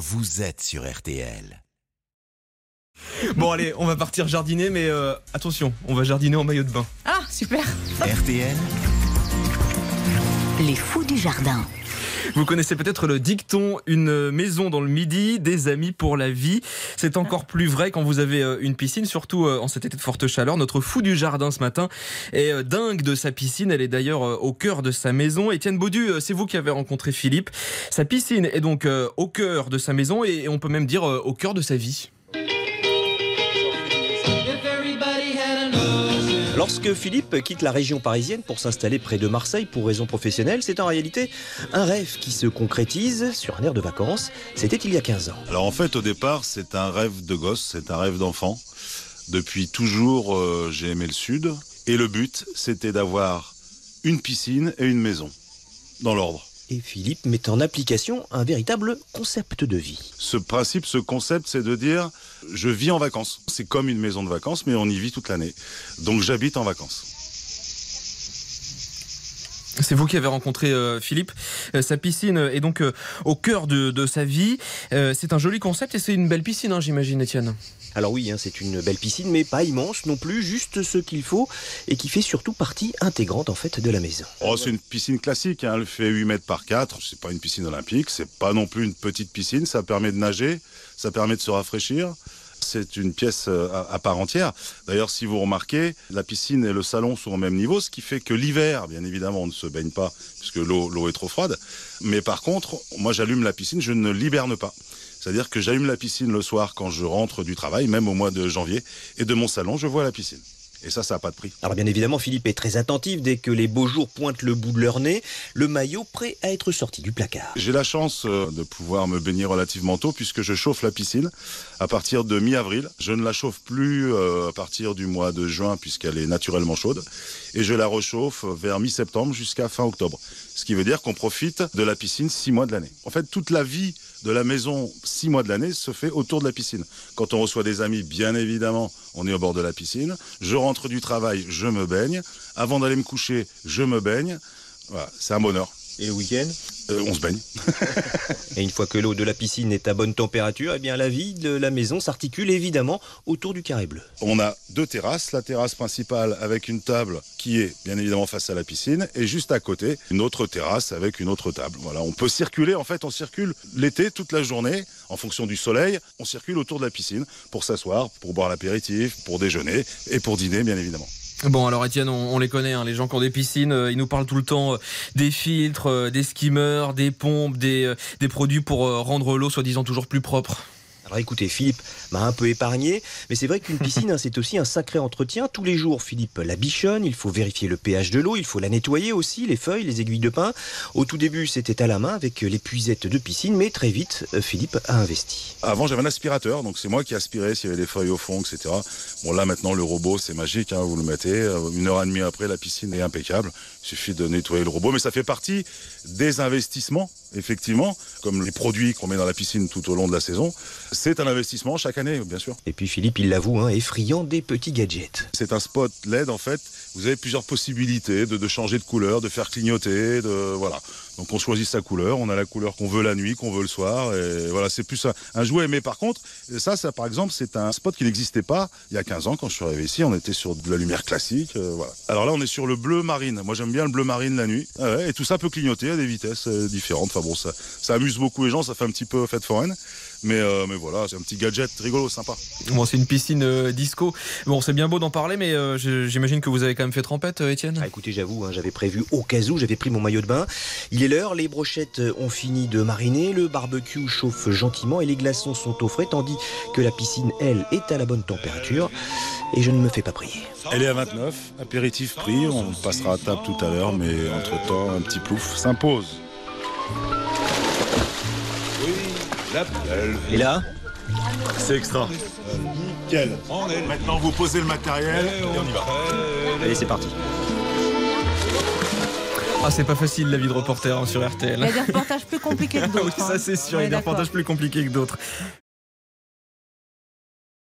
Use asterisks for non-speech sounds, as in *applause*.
vous êtes sur RTL. Bon allez, on va partir jardiner, mais euh, attention, on va jardiner en maillot de bain. Ah, super RTL, Les fous du jardin. Vous connaissez peut-être le dicton une maison dans le midi, des amis pour la vie. C'est encore plus vrai quand vous avez euh, une piscine, surtout euh, en cet été de forte chaleur. Notre fou du jardin ce matin est euh, dingue de sa piscine. Elle est d'ailleurs au cœur de sa maison. Étienne Baudu, c'est vous qui avez rencontré Philippe. Sa piscine est donc au cœur de sa maison et on peut même dire au cœur de sa vie. Lorsque Philippe quitte la région parisienne pour s'installer près de Marseille pour raisons professionnelles, c'est en réalité un rêve qui se concrétise sur un air de vacances. C'était il y a 15 ans. Alors en fait, au départ, c'est un rêve de gosse, c'est un rêve d'enfant. Depuis toujours, euh, j'ai aimé le sud. Et le but, c'était d'avoir une piscine et une maison, dans l'ordre. Et Philippe met en application un véritable concept de vie. Ce principe, ce concept, c'est de dire, je vis en vacances. C'est comme une maison de vacances, mais on y vit toute l'année. Donc j'habite en vacances. C'est vous qui avez rencontré euh, Philippe. Euh, sa piscine est donc euh, au cœur de, de sa vie. Euh, c'est un joli concept et c'est une belle piscine, hein, j'imagine, Étienne. Alors oui, hein, c'est une belle piscine, mais pas immense non plus, juste ce qu'il faut, et qui fait surtout partie intégrante en fait de la maison. Oh, c'est une piscine classique, hein. elle fait 8 mètres par 4. C'est pas une piscine olympique, c'est pas non plus une petite piscine. Ça permet de nager, ça permet de se rafraîchir. C'est une pièce euh, à, part entière. D'ailleurs, si vous remarquez, la piscine et le salon sont au même niveau, ce qui fait que l'hiver, bien évidemment, on ne se baigne pas puisque l'eau est trop froide. Mais par contre, moi, j'allume la piscine, je ne l'hiberne pas. C'est-à-dire que j'allume la piscine le soir quand je rentre du travail, même au mois de janvier, et de mon salon, je vois la piscine. Et ça, ça n'a pas de prix. Alors bien évidemment, Philippe est très attentif dès que les beaux jours pointent le bout de leur nez, le maillot prêt à être sorti du placard. J'ai la chance euh, de pouvoir me baigner relativement tôt puisque je chauffe la piscine à partir de mi-avril. Je ne la chauffe plus euh, à partir du mois de juin puisqu'elle est naturellement chaude et je la rechauffe vers mi-septembre jusqu'à fin octobre. Ce qui veut dire qu'on profite de la piscine six mois de l'année. En fait, toute la vie de la maison six mois de l'année se fait autour de la piscine. Quand on reçoit des amis, bien évidemment, on est au bord de la piscine. Je rentre du travail, je me baigne. Avant d'aller me coucher, je me baigne. Voilà, c'est un bonheur. Et le week-end Euh, on se baigne. *laughs* Et une fois que l'eau de la piscine est à bonne température, eh bien la vie de la maison s'articule évidemment autour du carré bleu. On a deux terrasses, la terrasse principale avec une table qui est bien évidemment face à la piscine et juste à côté une autre terrasse avec une autre table. Voilà, on peut circuler en fait, on circule l'été toute la journée en fonction du soleil, on circule autour de la piscine pour s'asseoir, pour boire l'apéritif, pour déjeuner et pour dîner bien évidemment. Bon, alors Étienne, on, les connaît, hein, les gens qui ont des piscines, euh, ils nous parlent tout le temps euh, des filtres, euh, des skimmers, des pompes, des, des produits pour rendre l'eau soi-disant toujours plus propre. Alors écoutez, Philippe m'a un peu épargné, mais c'est vrai qu'une *laughs* piscine, hein, c'est aussi un sacré entretien. Tous les jours, Philippe la bichonne, il faut vérifier le pH de l'eau, il faut la nettoyer aussi, les feuilles, les aiguilles de pin. Au tout début, c'était à la main avec l'épuisette de piscine, mais très vite, euh, Philippe a investi. Avant, j'avais un aspirateur, donc c'est moi qui aspirais s'il y avait des feuilles au fond, etc. Bon, là, maintenant, le robot, c'est magique, hein, vous le mettez. euh, Une heure et demie après, la piscine est impeccable. Il suffit de nettoyer le robot, mais ça fait partie des investissements, effectivement, comme les produits qu'on met dans la piscine tout au long de la saison. C'est un investissement chaque année, bien sûr. Et puis Philippe, il l'avoue, hein, friand des petits gadgets. C'est un spot LED, en fait. Vous avez plusieurs possibilités de, changer de couleur, de faire clignoter, de, voilà. Donc on choisit sa couleur, on a la couleur qu'on veut la nuit, qu'on veut le soir, et voilà, c'est plus un, un jouet. Mais par contre, ça, ça par exemple, c'est un spot qui n'existait pas il y a 15 ans quand je suis arrivé ici. On était sur de la lumière classique, euh, voilà. Alors là, on est sur le bleu marine. Moi, j'aime bien le bleu marine la nuit. Ah et tout ça peut clignoter à des vitesses euh, différentes. Enfin bon, ça, ça amuse beaucoup les gens, ça fait un petit peu fête foraine. Mais, euh, mais voilà, c'est un petit gadget rigolo, sympa. Bon, c'est une piscine euh, disco. Bon, c'est bien beau d'en parler, mais euh, j'imagine que vous avez quand même fait trempette, euh, Étienne Ah, écoutez, j'avoue, hein, j'avais prévu au cas où, j'avais pris mon maillot de bain. Il est l'heure, les brochettes ont fini de mariner, le barbecue chauffe gentiment et les glaçons sont au frais, tandis que la piscine, elle, est à la bonne température. Et je ne me fais pas prier. Elle est à 29, apéritif pris, on passera à table tout à l'heure, mais entre-temps, un petit plouf s'impose. Et là C'est extra. Nickel. Maintenant, vous posez le matériel et on y va. Allez, c'est parti. Ah, c'est pas facile la vie de reporter hein, sur RTL. Il y a des reportages plus compliqués que *laughs* Oui, d'autres. ça hein. c'est sûr, On il y a des reportages plus compliqués que d'autres.